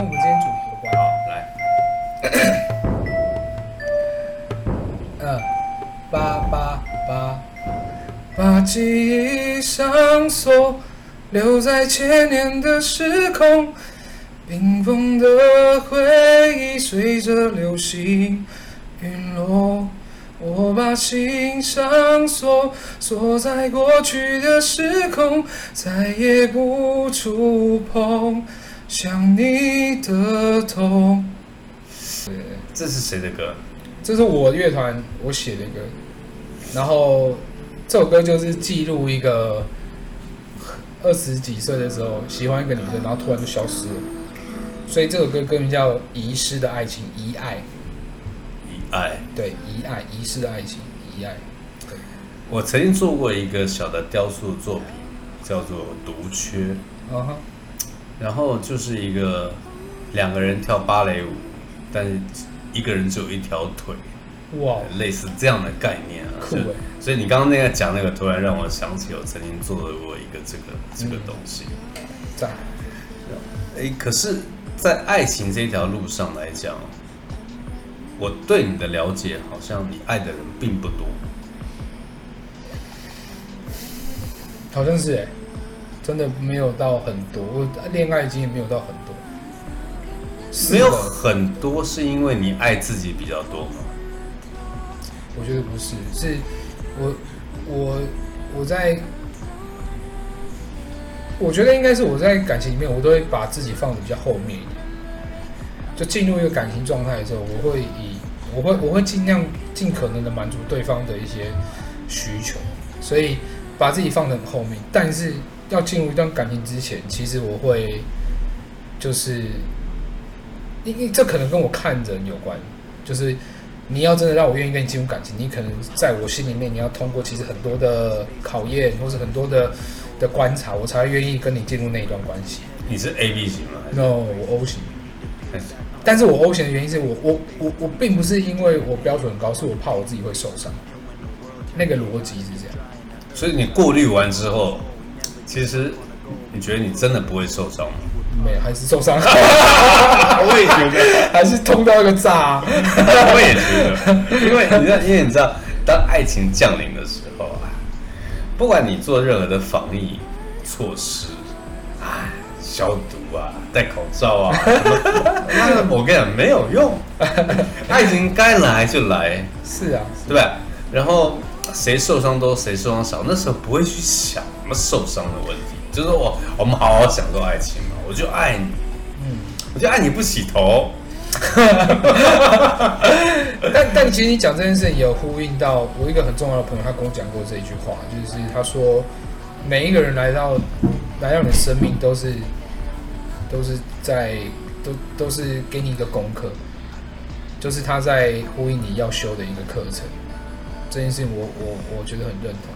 跟我们今天主题有关。好，来，嗯，八八八，把记忆上锁，留在千年的时空，冰封的回忆随着流星陨落。我把心上锁，锁在过去的时空，再也不触碰想你的痛。这是谁的歌？这是我乐团我写的歌，然后这首歌就是记录一个二十几岁的时候喜欢一个女生，然后突然就消失了，所以这首歌歌名叫《遗失的爱情》，遗爱，遗爱。对，遗爱，遗失的爱情，遗爱，对，我曾经做过一个小的雕塑作品，叫做《独缺》，然后就是一个两个人跳芭蕾舞，但是一个人只有一条腿，哇，类似这样的概念啊。就酷欸所以你刚刚那个讲那个，突然让我想起我曾经做过一个这个这个东西。在，哎、可是，在爱情这条路上来讲，我对你的了解，好像你爱的人并不多。好像是哎、真的没有到很多，我恋爱经验没有到很多，没有很多，是因为你爱自己比较多吗？我觉得不是，是我我我在，我觉得应该是我在感情里面，我都会把自己放的比较后面一点。就进入一个感情状态的时候，我会以我会我会尽量尽可能的满足对方的一些需求，所以把自己放得很后面。但是要进入一段感情之前，其实我会就是，因为这可能跟我看人有关，就是你要真的让我愿意跟你进入感情，你可能在我心里面你要通过其实很多的考验，或是很多的的观察，我才愿意跟你进入那一段关系。你是 A B 型吗？No，我 O 型。但是我 O 型的原因是我我我我并不是因为我标准很高，是我怕我自己会受伤。那个逻辑是这样。所以你过滤完之后，其实你觉得你真的不会受伤吗？没有，还是受伤，我也觉得，还是痛到一个炸、我也觉得，因为你知道，因为你知道，当爱情降临的时候啊，不管你做任何的防疫措施，啊，消毒啊，戴口罩啊，那我跟你讲没有用，爱情该来就来，是啊，对吧？然后谁受伤多，谁受伤少，那时候不会去想什么受伤的问题，就是我我们好好享受爱情嘛，我就爱你，嗯。我就爱你不洗头，但但其实你讲这件事情也有呼应到我一个很重要的朋友，他跟我讲过这一句话，就是他说每一个人来到来到你的生命都是都是在都都是给你一个功课，就是他在呼应你要修的一个课程。这件事情我我我觉得很认同。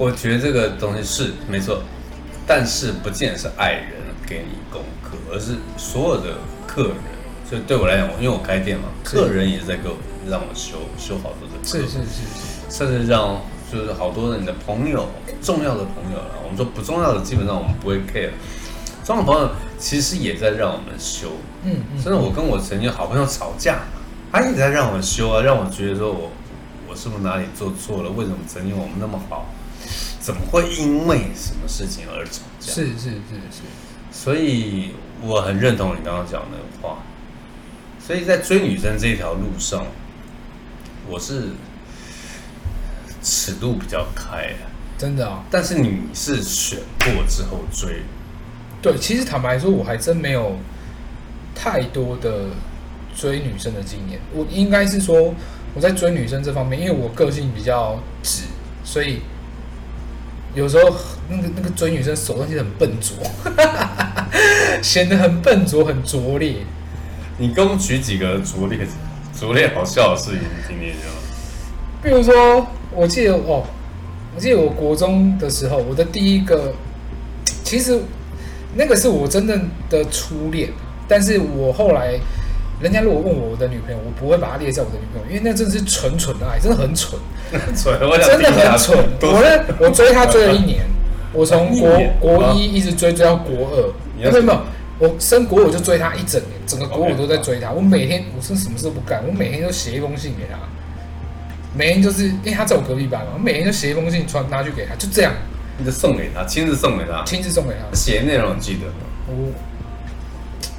我觉得这个东西是没错，但是不见得是爱人给你功课，而是所有的客人。所以对我来讲，因为我开店嘛，客人也在给我让我修修好多的课，是是是是，甚至让就是好多的你的朋友，重要的朋友了，我们说不重要的基本上我们不会 care，重要的朋友其实也在让我们修。嗯嗯，甚至我跟我曾经好朋友吵架，他也在让我修啊，让我觉得说我我是不是哪里做错了？为什么曾经我们那么好，怎么会因为什么事情而吵架？是是是是，所以我很认同你刚刚讲的话。所以在追女生这条路上，我是尺度比较开的。真的啊。但是你是选过之后追，对，其实坦白说，我还真没有太多的追女生的经验。我应该是说，我在追女生这方面，因为我个性比较直，所以有时候那个那个追女生手段其实很笨拙，显得很笨拙、很拙劣。你给我们举几个拙劣、拙劣好笑的事情听听就好。比如说，我记得哦，我记得我国中的时候，我的第一个，其实那个是我真正的初恋，但是我后来，人家如果问我我的女朋友，我不会把她列在我的女朋友，因为那真的是纯纯的爱，真的很蠢，蠢，真的很蠢。我呢，我追她追了一年，我从国国一一直追追到国二，没有没有，我升国我就追她一整年，整个国我都在追她。我每天我是什么事都不干，我每天都写一封信给她，每天就是因为她在我隔壁班嘛，我每天就写一封信传拿去给她，就这样。你就送给她，亲自送给她，亲自送给她。写的内容你记得吗？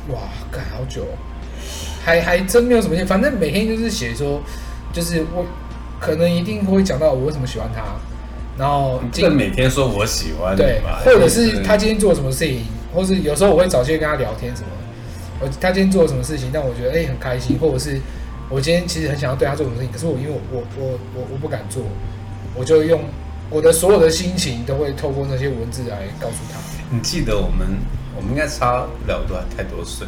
我哇，干好久、哦，还还真没有什么信，反正每天就是写说，就是我可能一定会讲到我为什么喜欢他，然后这每天说我喜欢你对，，或者是他今天做了什么事情，或是有时候我会找机会跟他聊天什么。我他今天做了什么事情，但我觉得哎、很开心，或者是我今天其实很想要对他做什么事情，可是我因为我我我我我不敢做，我就用我的所有的心情都会透过那些文字来告诉他。你记得我们我们应该差不了多太多岁，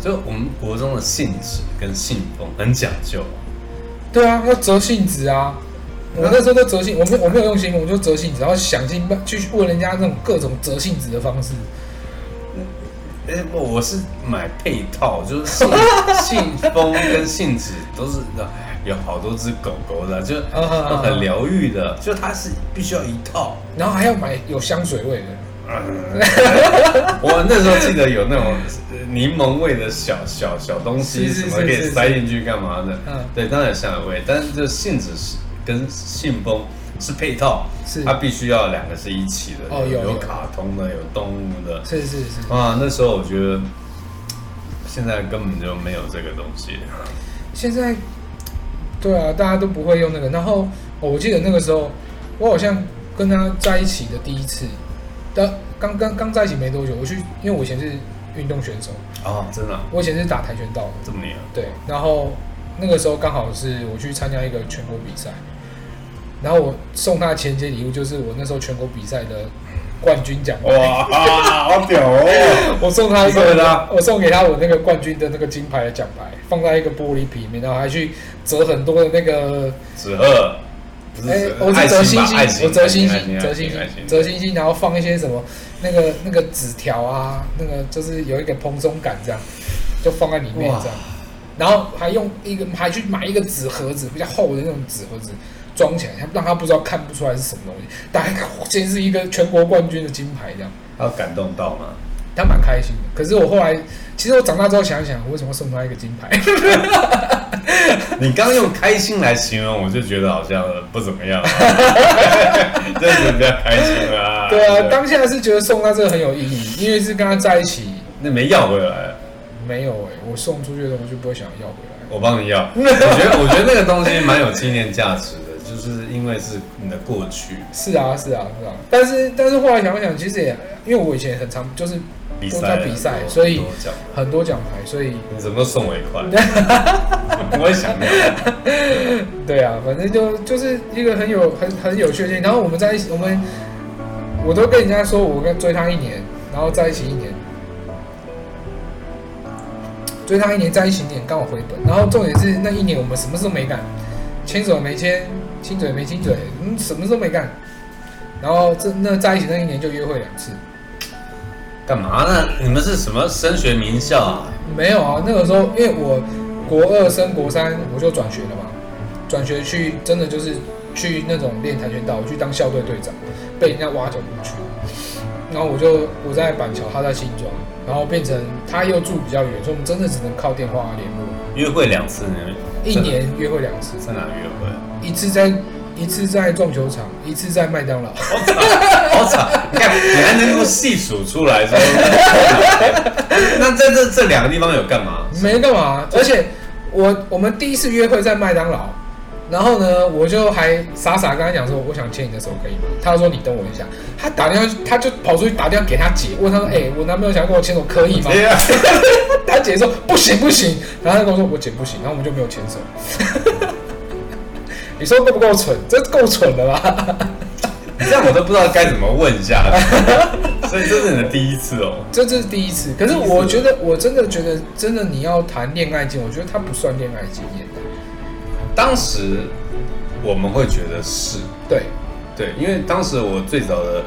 就我们国中的信纸跟信封很讲究，对啊，要折信纸啊。我那时候都折信，我没我没有用信封，我就折信纸，然后想尽办去问人家那种各种折信纸的方式。哎，不，我是买配套，就是信 信封跟信纸都是有好多只狗狗的，就 很疗愈的，就它是必须要一套。然后还要买有香水味的，嗯 我那时候记得有那种呃柠檬味的小小小东西，什么可以塞进去干嘛的？嗯对，当然有香水味，但是这信纸是跟信封是配套，是它必须要两个是一起的，哦有有有卡通的，有动物的。是是是。啊，那时候我觉得现在根本就没有这个东西。现在，对啊，大家都不会用那个。然后、哦我记得那个时候，我好像跟他在一起的第一次，的刚刚刚在一起没多久，我去，因为我以前是运动选手，哦，真的啊、我以前是打跆拳道的，这么厉害？对。然后那个时候刚好是我去参加一个全国比赛，然后我送他前节礼物就是我那时候全国比赛的冠军奖牌。哇，好屌哦！我送他一你送给他个，我送给他我那个冠军的那个金牌的奖牌，放在一个玻璃瓶里面，然后还去折很多的那个，纸鹤，哎、我是折星星我折星星，折星星，折星星，然后放一些什么那个那个纸条啊，那个就是有一个蓬松感，这样就放在里面这样，然后还用一个还去买一个纸盒子，比较厚的那种纸盒子。装起来，让他不知道看不出来是什么东西。打开，哇今天是一个全国冠军的金牌，这样。他有感动到吗？他蛮开心的。可是我后来，其实我长大之后想一想，我为什么送他一个金牌？你刚用开心来形容，我就觉得好像不怎么样，这是比较开心啊。对啊，当下是觉得送他这个很有意义，因为是跟他在一起。那没要回来，没有哎、我送出去的东西就不会想要回来。我帮你要。我觉得，我觉得那个东西蛮有纪念价值的，就是因为是你的过去是啊，是啊，是啊。但是，但是后来想想，其实也因为我以前很常就是比赛，都在比赛所以很多奖牌，所以你怎么都送我一块，不会想要。对啊，反正就就是一个很有很很有趣的事情。然后我们在一起，我们我都跟人家说，我跟追他一年，然后在一起一年，追他一年，在一起一年，刚好回本。然后重点是那一年我们什么事都没干，牵手没牵，亲嘴没亲嘴，嗯，什么事都没干。然后这那在一起那一年就约会两次，干嘛呢？你们是什么升学名校啊？没有啊，那个时候因为我国二升国三我就转学了嘛，转学去真的就是去那种练跆拳道，我去当校队队长，被人家挖角过去，然后我就我在板桥，他在新庄，然后变成他又住比较远，所以我们真的只能靠电话联络，约会两次呢？一年约会两次，在哪约会？一次在一次在撞球场，一次在麦当劳。你看，你还能够细数出来说，那在这这两个地方有干嘛？没干嘛，而且我我们第一次约会在麦当劳，然后呢，我就还傻傻跟他讲说，我想牵你的手可以吗？他说你等我一下，他打电话，他就跑出去打电话给他姐，问他说，哎、我男朋友想要跟我牵手，可以吗？他姐说不行不行，然后他跟我说我姐不行，然后我们就没有牵手。你说够不够蠢？这够蠢的吧？这样我都不知道该怎么问一下去。所以这是你的第一次哦。这这是第一次，可是我觉得我真的觉得，真的你要谈恋爱经，我觉得它不算恋爱经验。当时我们会觉得是对，对，因为当时我最早的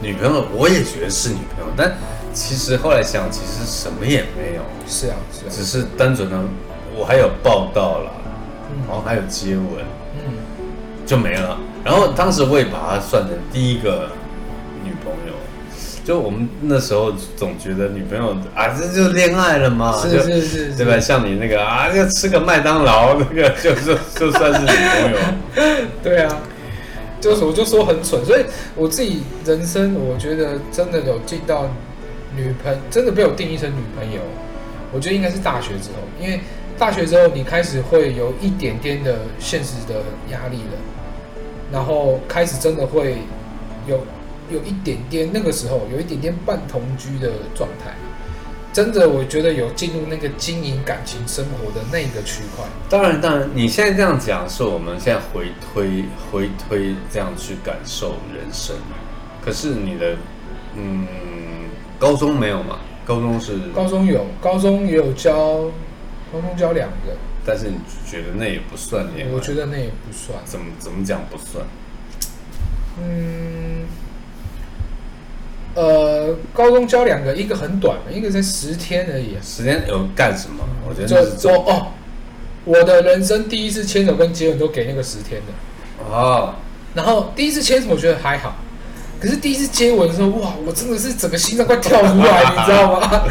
女朋友，我也觉得是女朋友，但其实后来想，其实什么也没有，是啊是啊，只是单纯的我还有报道啦，嗯然后还有接吻，嗯，就没了。然后当时我也把她算成第一个女朋友，就我们那时候总觉得女朋友啊，这就恋爱了嘛，是就是是，对吧？像你那个啊，就吃个麦当劳，那个 就是就算是女朋友。对啊，就是我就说很蠢，所以我自己人生，我觉得真的有进到女朋，真的被我定义成女朋友，我觉得应该是大学之后，因为大学之后你开始会有一点点的现实的压力了，然后开始真的会有有一点点那个时候有一点点半同居的状态。真的，我觉得有进入那个经营感情生活的那个区块。当然，当然，你现在这样讲是我们现在回推回推这样去感受人生。可是你的，嗯，高中没有嘛？高中是高中有，高中也有教，高中教两个，但是你觉得那也不算恋爱？我觉得那也不算。怎么怎么讲不算？嗯，呃，高中教两个，一个很短，一个才十天而已。十天有干什么？我觉得就那是说哦，我的人生第一次牵手跟接吻都给那个十天的。哦，然后第一次牵手我觉得还好，可是第一次接吻的时候，哇，我真的是整个心脏快跳出来，你知道吗？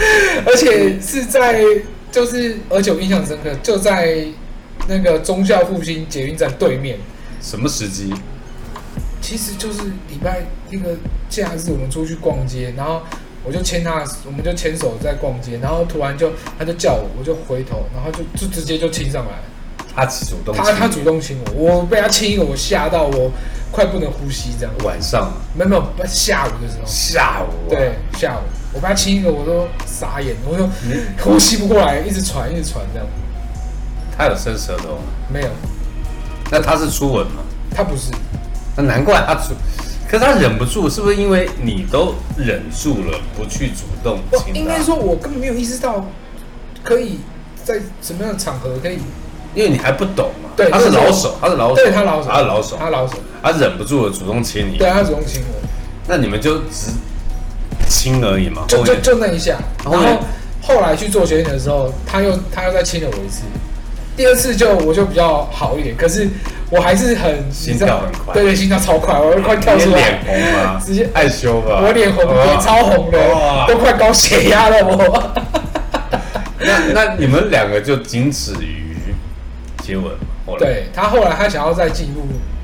而且是在就是，而且我印象深刻，就在那个忠孝复兴捷运站对面。什么时机？其实就是礼拜那个假日，我们出去逛街，然后我就牵他，我们就牵手在逛街，然后突然就他就叫我，我就回头，然后就就直接就亲上来，他主动他他主动亲我，我被他亲一个，我吓到我快不能呼吸这样。晚上没有没有，下午的时候，下午、啊、对，下午我被他亲一个，我都傻眼，我就呼吸不过来，一直喘一直喘这样。他有伸舌头吗？没有，那他是初吻吗？他不是，那难怪他主，可是他忍不住，是不是因为你都忍住了不去主动我亲他？应该说，我根本没有意识到可以在什么样的场合可以因为你还不懂嘛。对他是老手，他是老手，对他老手，他是老手，他老手，他忍不住了主动亲你。对他主动亲我，那你们就只亲而已嘛。就就就那一下，然后后后来去做决定的时候，他又他又再亲了我一次，第二次就我就比较好一点，可是我还是很心跳很快对对，心跳超快，我都快跳出来脸，红吗？直接害羞吧？我脸红，脸超红的哇，都快高血压了我。那那你们两个就仅止于接吻嘛？后来。对他后来他想要再进入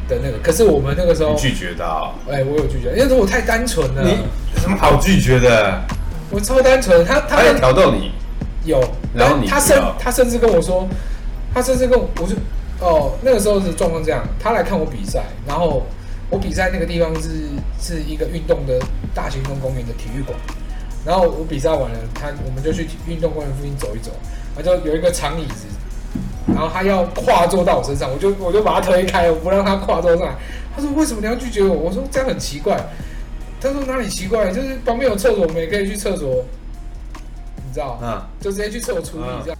的那个，可是我们那个时候，拒绝他哦，哎，我有拒绝，因为我太单纯了，你有什么好拒绝的？我超单纯，他他他在挑逗你，有，然后你他甚他甚至跟我说，他甚至跟我，我就哦，那个时候是状况这样，他来看我比赛，然后我比赛那个地方是是一个运动的大型运动公园的体育馆，然后我比赛完了，他我们就去运动公园附近走一走，他就有一个长椅子，然后他要跨坐到我身上，我就我就把他推开，我不让他跨坐上来。他说为什么你要拒绝我？我说这样很奇怪。他说哪里奇怪？就是旁边有厕所，我们也可以去厕所，你知道？嗯。就直接去厕所处理嗯这样。